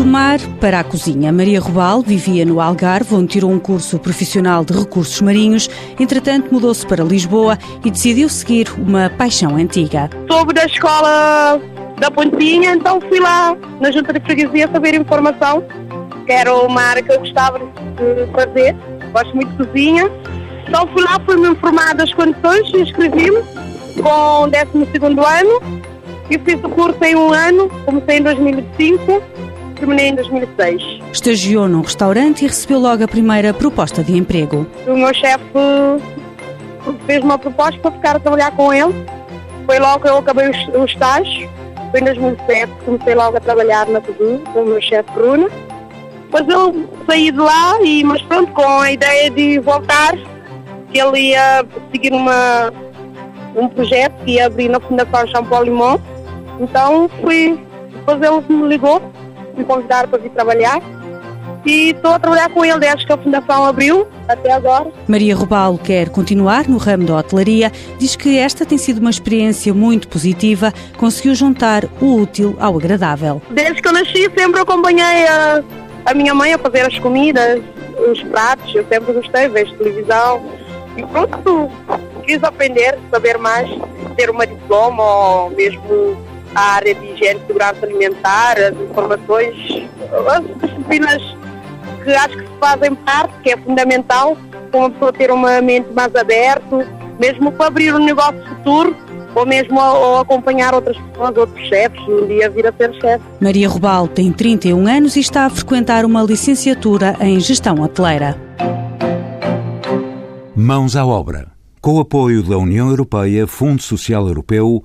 Do mar para a cozinha, Maria Robal vivia no Algarve, onde tirou um curso profissional de recursos marinhos. Entretanto, mudou-se para Lisboa e decidiu seguir uma paixão antiga. Soube da escola da Pontinha, então fui lá na junta de freguesia saber informação, que era uma área que eu gostava de fazer. Gosto muito de cozinha. Então fui lá, fui-me informar das condições, inscrevi-me com o 12 ano e fiz o curso em um ano, comecei em 2005 terminei em 2006. Estagiou num restaurante e recebeu logo a primeira proposta de emprego. O meu chefe fez uma proposta para ficar a trabalhar com ele. Foi logo que eu acabei o estágio. Foi em 2007 comecei logo a trabalhar na cozinha com o meu chefe Bruno. Depois eu saí de lá, e, mas pronto, com a ideia de voltar, que ele ia seguir uma, um projeto que ia abrir na Fundação Jean Limon. Então fui, depois ele me ligou me convidaram para vir trabalhar. E estou a trabalhar com ele desde que a Fundação abriu até agora. Maria Robalo quer continuar no ramo da hotelaria, diz que esta tem sido uma experiência muito positiva, conseguiu juntar o útil ao agradável. Desde que eu nasci sempre acompanhei a, a minha mãe a fazer as comidas, os pratos, eu sempre gostei, vejo televisão. E pronto, quis aprender, saber mais, ter uma diploma ou mesmo a área de higiene e segurança alimentar, as informações, as disciplinas que acho que se fazem parte, que é fundamental, para uma pessoa ter uma mente mais aberta, mesmo para abrir um negócio futuro, ou mesmo ou acompanhar outras pessoas, outros chefes, um dia vir a ser chefe. Maria Rubal tem 31 anos e está a frequentar uma licenciatura em Gestão Hoteleira. Mãos à obra. Com o apoio da União Europeia, Fundo Social Europeu,